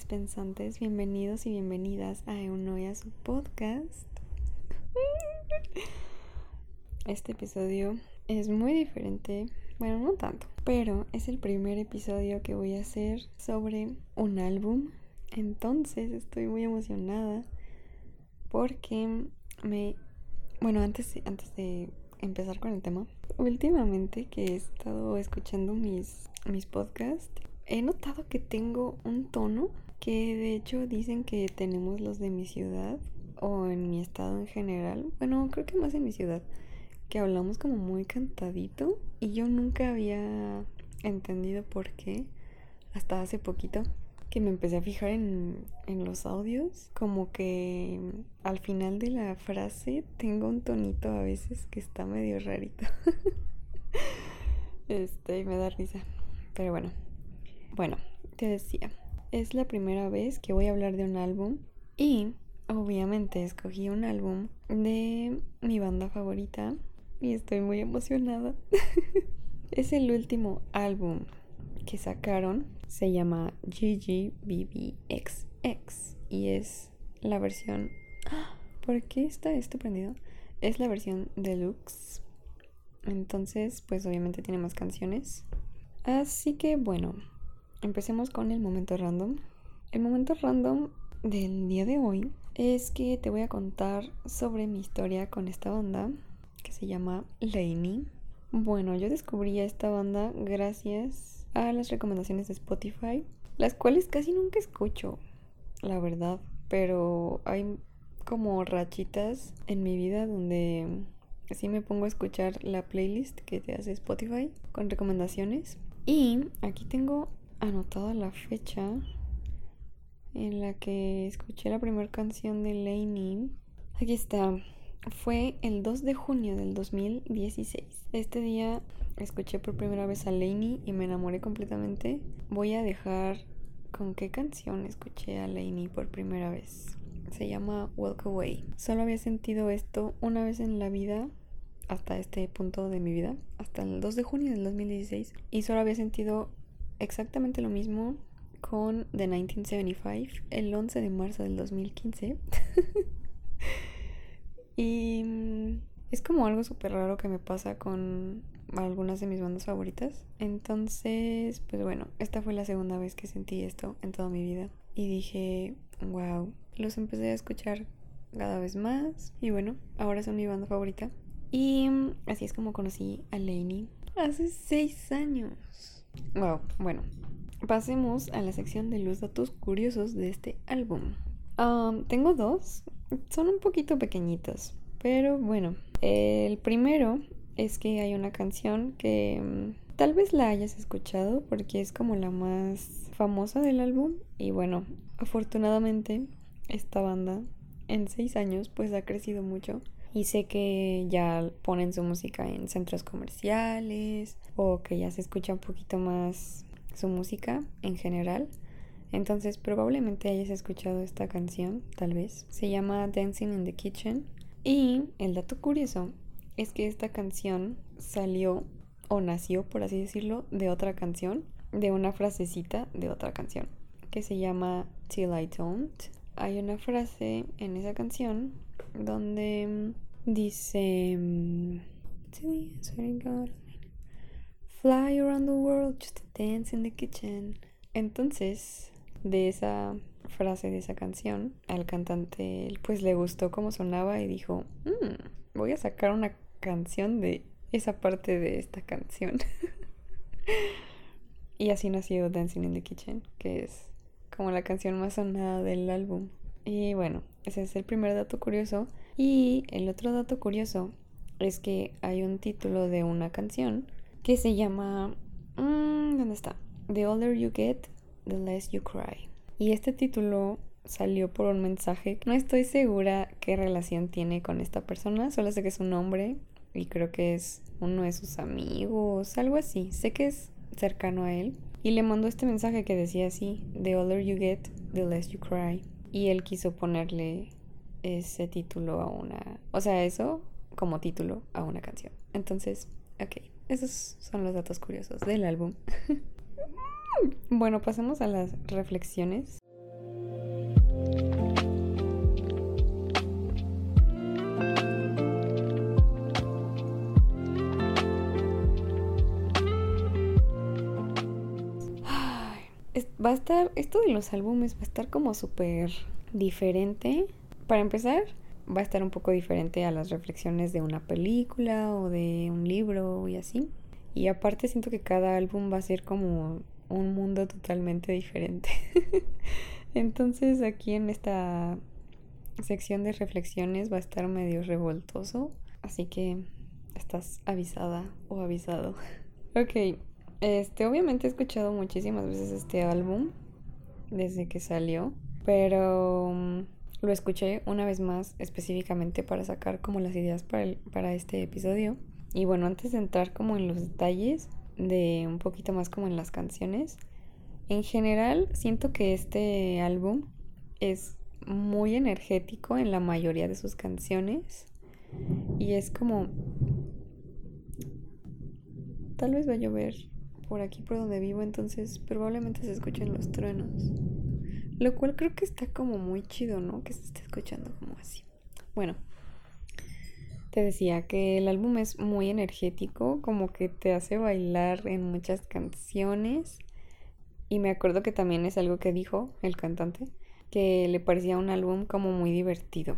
pensantes, bienvenidos y bienvenidas a Eunoia, su podcast. Este episodio es muy diferente, bueno, no tanto, pero es el primer episodio que voy a hacer sobre un álbum. Entonces estoy muy emocionada porque me... Bueno, antes, antes de empezar con el tema, últimamente que he estado escuchando mis, mis podcasts, he notado que tengo un tono que de hecho dicen que tenemos los de mi ciudad o en mi estado en general. Bueno, creo que más en mi ciudad, que hablamos como muy cantadito y yo nunca había entendido por qué hasta hace poquito que me empecé a fijar en, en, los audios, como que al final de la frase tengo un tonito a veces que está medio rarito. este, me da risa. Pero bueno, bueno, te decía, es la primera vez que voy a hablar de un álbum y obviamente escogí un álbum de mi banda favorita y estoy muy emocionada. es el último álbum que sacaron, se llama GGBBXX y es la versión... ¿Por qué está esto prendido? Es la versión deluxe. Entonces, pues obviamente tiene más canciones. Así que bueno, empecemos con el momento random. El momento random del día de hoy es que te voy a contar sobre mi historia con esta banda que se llama Laney. Bueno, yo descubrí a esta banda gracias a las recomendaciones de Spotify, las cuales casi nunca escucho, la verdad, pero hay como rachitas en mi vida donde así me pongo a escuchar la playlist que te hace Spotify con recomendaciones. Y aquí tengo anotada la fecha en la que escuché la primera canción de Lainey. Aquí está. Fue el 2 de junio del 2016. Este día escuché por primera vez a Lainey y me enamoré completamente. Voy a dejar con qué canción escuché a Lainey por primera vez. Se llama Walk Away. Solo había sentido esto una vez en la vida hasta este punto de mi vida, hasta el 2 de junio del 2016, y solo había sentido exactamente lo mismo con The 1975 el 11 de marzo del 2015. y mm, es como algo súper raro que me pasa con algunas de mis bandas favoritas. Entonces, pues bueno, esta fue la segunda vez que sentí esto en toda mi vida. Y dije, wow, los empecé a escuchar cada vez más. Y bueno, ahora son mi banda favorita. Y mm, así es como conocí a Lainey hace seis años. Wow, bueno, pasemos a la sección de los datos curiosos de este álbum. tengo dos, son un poquito pequeñitos, pero bueno, el primero es que hay una canción que mm, tal vez la hayas escuchado porque es como la más famosa del álbum y bueno, afortunadamente esta banda en seis años pues ha crecido mucho y sé que ya ponen su música en centros comerciales o que ya se escucha un poquito más su música en general. Entonces probablemente hayas escuchado esta canción, tal vez. Se llama Dancing in the Kitchen. Y el dato curioso es que esta canción salió o nació, por así decirlo, de otra canción, de una frasecita de otra canción, que se llama Till I Don't. Hay una frase en esa canción donde mm, dice mm, Fly around the world just to dance in the kitchen. Entonces, de esa frase de esa canción, al cantante pues le gustó cómo sonaba y dijo, mm, voy a sacar una canción de esa parte de esta canción. y así nació Dancing in the Kitchen, que es como la canción más sonada del álbum. Y bueno, ese es el primer dato curioso. Y el otro dato curioso es que hay un título de una canción que se llama... Mm, ¿Dónde está? The older you get, the less you cry. Y este título salió por un mensaje. No estoy segura qué relación tiene con esta persona, solo sé que es un hombre y creo que es uno de sus amigos, algo así. Sé que es cercano a él. Y le mandó este mensaje que decía así, The older you get, the less you cry. Y él quiso ponerle ese título a una... O sea, eso como título a una canción. Entonces, ok, esos son los datos curiosos del álbum. bueno, pasemos a las reflexiones. A estar, esto de los álbumes va a estar como súper diferente. Para empezar, va a estar un poco diferente a las reflexiones de una película o de un libro y así. Y aparte siento que cada álbum va a ser como un mundo totalmente diferente. Entonces aquí en esta sección de reflexiones va a estar medio revoltoso. Así que estás avisada o avisado. ok, este obviamente he escuchado muchísimas veces este álbum desde que salió. Pero mm, lo escuché una vez más específicamente para sacar como las ideas para, para este episodio. Y bueno, antes de entrar como en los detalles de un poquito más como en las canciones, en general siento que este álbum es muy energético en la mayoría de sus canciones y es como tal vez va a llover por aquí por donde vivo entonces probablemente se escuchen los truenos lo cual creo que está como muy chido, ¿no? Que se esté escuchando como así. Bueno, te decía que el álbum es muy energético, como que te hace bailar en muchas canciones. Y me acuerdo que también es algo que dijo el cantante, que le parecía un álbum como muy divertido.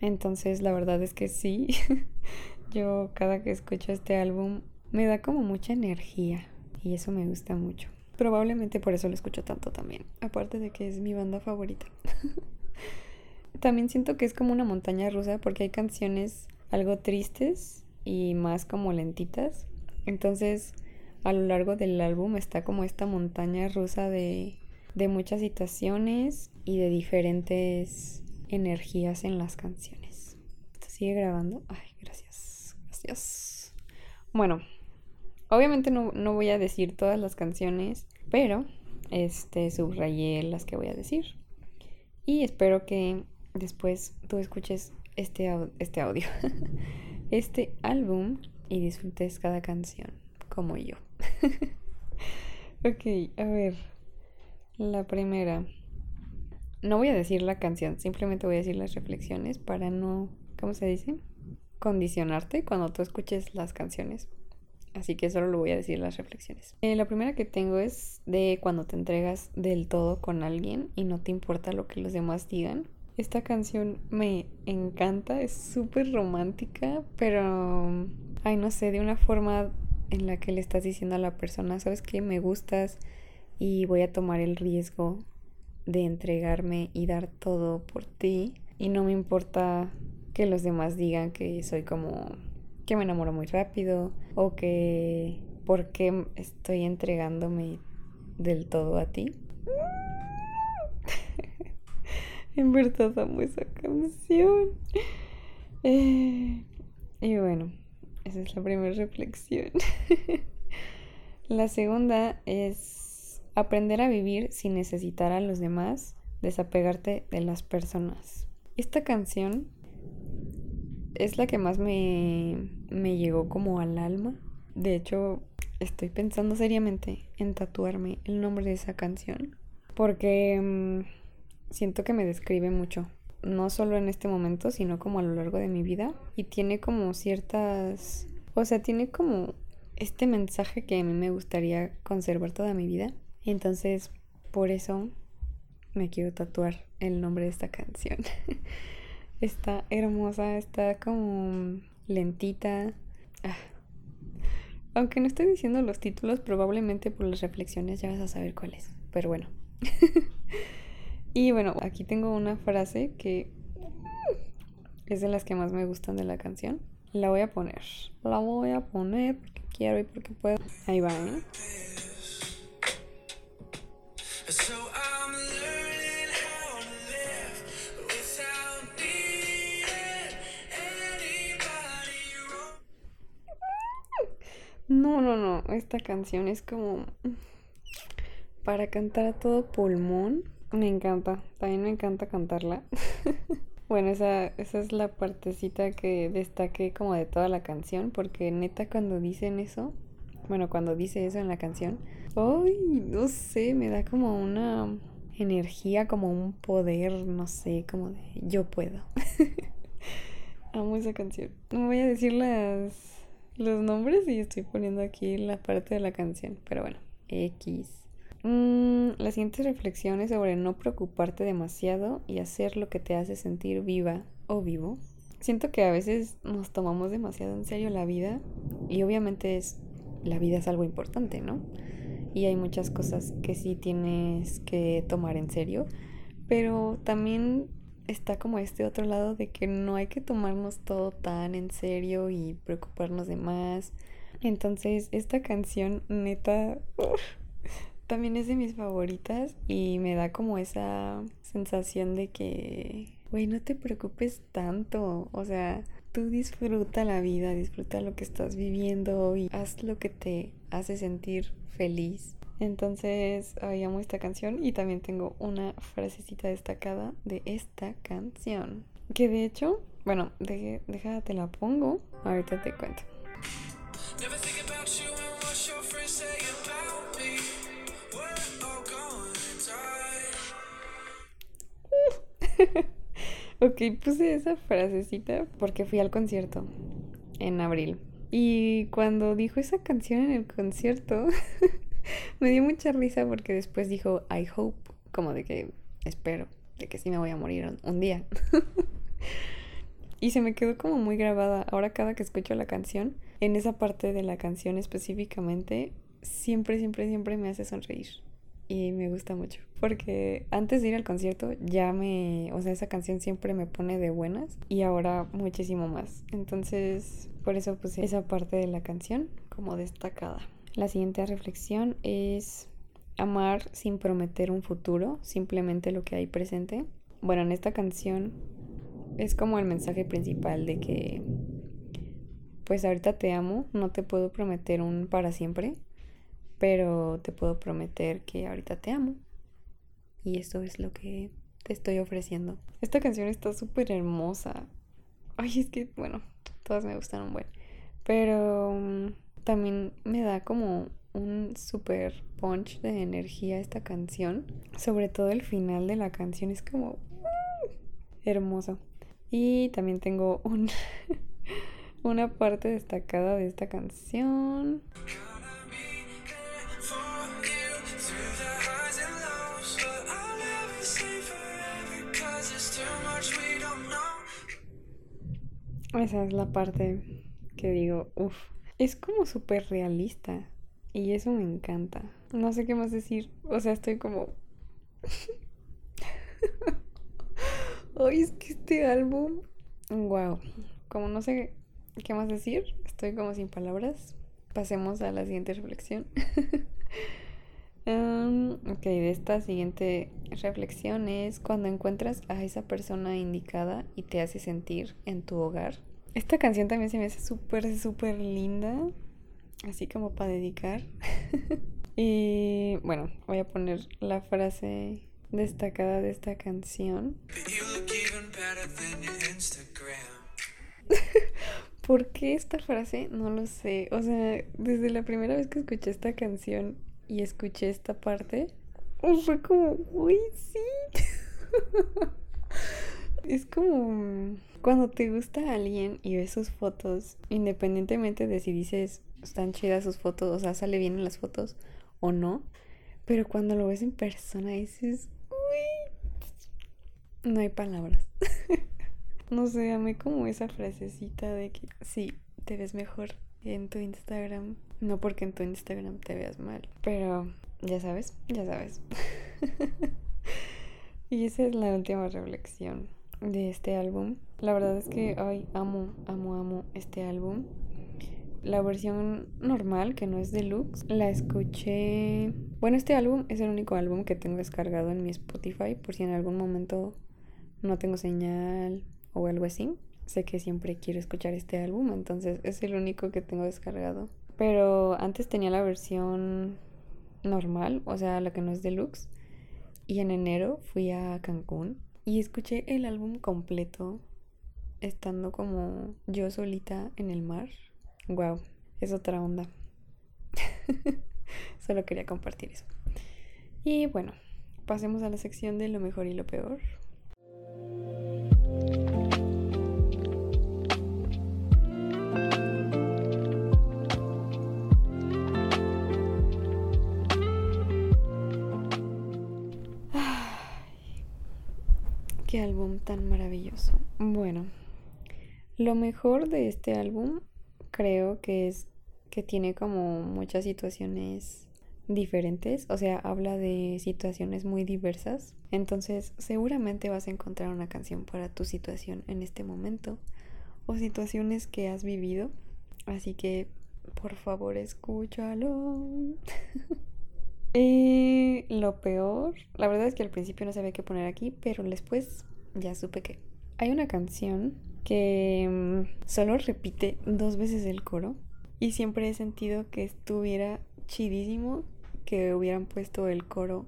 Entonces la verdad es que sí, yo cada que escucho este álbum me da como mucha energía y eso me gusta mucho. Probablemente por eso lo escucho tanto también. Aparte de que es mi banda favorita. también siento que es como una montaña rusa porque hay canciones algo tristes y más como lentitas. Entonces, a lo largo del álbum está como esta montaña rusa de, de muchas situaciones y de diferentes energías en las canciones. ¿Sigue grabando? Ay, gracias. Gracias. Bueno, Obviamente no, voy a decir todas las canciones, pero este subrayé las que voy a decir. Y espero que después tú escuches este, este audio, este álbum y disfrutes cada canción como yo. ok, a ver. La primera. No voy a decir la canción, simplemente voy a decir las reflexiones para no, ¿cómo se dice? Condicionarte cuando tú escuches las canciones. Así que solo lo voy a decir las reflexiones. Eh, la primera que tengo es de cuando te entregas del todo con alguien y no te importa lo que los demás digan. Esta canción me encanta, es súper romántica, pero, ay, no sé, de una forma en la que le estás diciendo a la persona, sabes que me gustas y voy a tomar el riesgo de entregarme y dar todo por ti. Y no me importa que los demás digan que soy como que me enamoro muy rápido o que por qué estoy entregándome del todo a ti. en verdad amo esa canción. Eh, y bueno, esa es la primera reflexión. la segunda es aprender a vivir sin necesitar a los demás, desapegarte de las personas. Esta canción es la que más me, me llegó como al alma. De hecho, estoy pensando seriamente en tatuarme el nombre de esa canción. Porque mm, siento que me describe mucho. No solo en este momento, sino como a lo largo de mi vida. Y tiene como ciertas... O sea, tiene como este mensaje que a mí me gustaría conservar toda mi vida. Entonces, por eso me quiero tatuar el nombre de esta canción. Está hermosa, está como lentita. Ah. Aunque no estoy diciendo los títulos, probablemente por las reflexiones ya vas a saber cuál es. Pero bueno. y bueno, aquí tengo una frase que es de las que más me gustan de la canción. La voy a poner. La voy a poner porque quiero y porque puedo. Ahí va, ¿eh? No, no, no. Esta canción es como para cantar a todo pulmón. Me encanta. También me encanta cantarla. bueno, esa, esa es la partecita que destaque como de toda la canción. Porque neta cuando dicen eso. Bueno, cuando dice eso en la canción. Ay, no sé, me da como una energía, como un poder, no sé, como de yo puedo. Amo esa canción. No voy a decir las los nombres y estoy poniendo aquí la parte de la canción. Pero bueno, X. Mm, la siguiente reflexión es sobre no preocuparte demasiado y hacer lo que te hace sentir viva o vivo. Siento que a veces nos tomamos demasiado en serio la vida y obviamente es la vida es algo importante, ¿no? Y hay muchas cosas que sí tienes que tomar en serio, pero también está como este otro lado de que no hay que tomarnos todo tan en serio y preocuparnos de más. Entonces, esta canción neta también es de mis favoritas y me da como esa sensación de que, güey, no te preocupes tanto, o sea, tú disfruta la vida, disfruta lo que estás viviendo y haz lo que te hace sentir feliz. Entonces, ay, amo esta canción y también tengo una frasecita destacada de esta canción. Que de hecho, bueno, déjate la pongo, ahorita te cuento. ok, puse esa frasecita porque fui al concierto en abril. Y cuando dijo esa canción en el concierto, me dio mucha risa porque después dijo I hope, como de que espero, de que sí me voy a morir un, día. y se me quedó como muy grabada. Ahora cada que escucho la canción, en esa parte de la canción específicamente, siempre, siempre, siempre me hace sonreír y me gusta mucho. Porque antes de ir al concierto ya me, o sea, esa canción siempre me pone de buenas y ahora muchísimo más. Entonces, por eso puse esa parte de la canción como destacada. La siguiente reflexión es amar sin prometer un futuro, simplemente lo que hay presente. Bueno, en esta canción es como el mensaje principal de que pues ahorita te amo, no te puedo prometer un para siempre, pero te puedo prometer que ahorita te amo. Y esto es lo que te estoy ofreciendo. Esta canción está súper hermosa. Ay, es que, bueno, todas me gustaron, bueno. Pero mm, también me da como un super punch de energía esta canción. Sobre todo el final de la canción es como mm, hermoso. Y también tengo un, una parte destacada de esta canción. Esa es la parte que digo, uff, es como súper realista y eso me encanta. No sé qué más decir, o sea, estoy como... Hoy es que este álbum, wow, como no sé qué más decir, estoy como sin palabras. Pasemos a la siguiente reflexión. Um, ok, de esta siguiente reflexión es cuando encuentras a esa persona indicada y te hace sentir en tu hogar. Esta canción también se me hace súper, súper linda, así como para dedicar. y bueno, voy a poner la frase destacada de esta canción. ¿Por qué esta frase? No lo sé. O sea, desde la primera vez que escuché esta canción y escuché esta parte, fue como, uy, sí. es como cuando te gusta alguien y ves sus fotos, independientemente de si dices están chidas sus fotos, o sea, sale bien en las fotos o no, pero cuando lo ves en persona dices, uy, no hay palabras. no sé, amé como esa frasecita de que sí, te ves mejor en tu Instagram. No porque en tu Instagram te veas mal, pero ya sabes, ya sabes. y esa es la última reflexión de este álbum. La verdad es que ay, amo, amo, amo este álbum. La versión normal, que no es deluxe, la escuché. Bueno, este álbum es el único álbum que tengo descargado en mi Spotify, por si en algún momento no tengo señal o algo así sé que siempre quiero escuchar este álbum, entonces es el único que tengo descargado. Pero antes tenía la versión normal, o sea, la que no es deluxe. Y en enero fui a Cancún y escuché el álbum completo estando como yo solita en el mar. Wow, es otra onda. Solo quería compartir eso. Y bueno, pasemos a la sección de lo mejor y lo peor. Bueno, lo mejor de este álbum creo que es que tiene como muchas situaciones diferentes, o sea, habla de situaciones muy diversas. Entonces, seguramente vas a encontrar una canción para tu situación en este momento o situaciones que has vivido. Así que, por favor, escúchalo. y lo peor, la verdad es que al principio no sabía qué poner aquí, pero después ya supe que hay una canción que mm, solo repite dos veces el coro y siempre he sentido que estuviera chidísimo que hubieran puesto el coro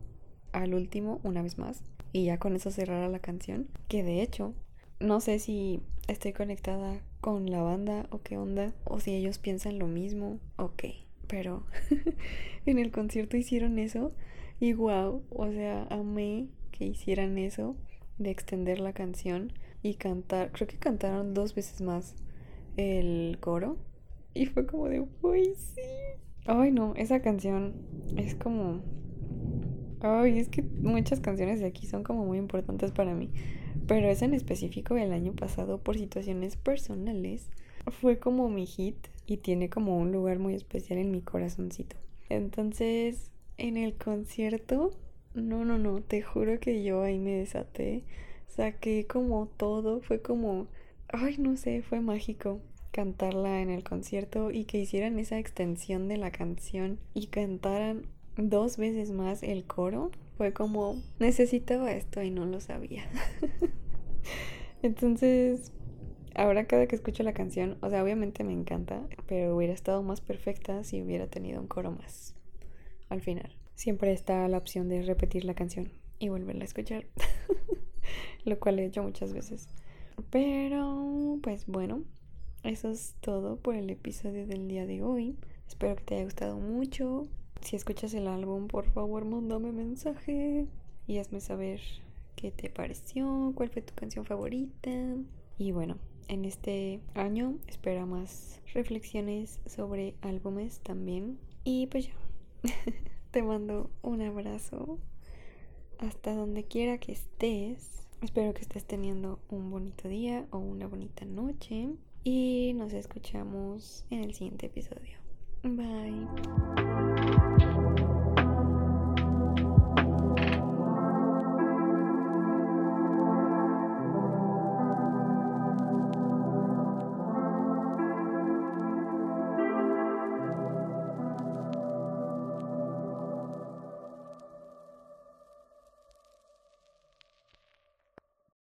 al último una vez más y ya con eso cerrara la canción. Que de hecho, no sé si estoy conectada con la banda o qué onda, o si ellos piensan lo mismo o qué. Pero en el concierto hicieron eso y wow, o sea, amé que hicieran eso de extender la canción y cantar. Creo que cantaron dos veces más el coro y fue como de, uy, sí, Ay, no, esa canción es como... Ay, es que muchas canciones de aquí son como muy importantes para mí. Pero esa en específico el año pasado por situaciones personales fue como mi hit y tiene como un lugar muy especial en mi corazoncito. Entonces, en el concierto, no, no, no, te juro que yo ahí me desaté. Saqué como todo, fue como, ay, no sé, fue mágico cantarla en el concierto y que hicieran esa extensión de la canción y cantaran dos veces más el coro, fue como necesitaba esto y no lo sabía. Entonces, ahora cada que escucho la canción, o sea, obviamente me encanta, pero hubiera estado más perfecta si hubiera tenido un coro más al final. Siempre está la opción de repetir la canción y volverla a escuchar, lo cual he hecho muchas veces. Pero, pues bueno, eso es todo por el episodio del día de hoy. Espero que te haya gustado mucho. Si escuchas el álbum, por favor, mándame mensaje y hazme saber qué te pareció, cuál fue tu canción favorita. Y bueno, en este año espera más reflexiones sobre álbumes también. Y pues ya, te mando un abrazo hasta donde quiera que estés. Espero que estés teniendo un bonito día o una bonita noche y nos escuchamos en el siguiente episodio. Bye.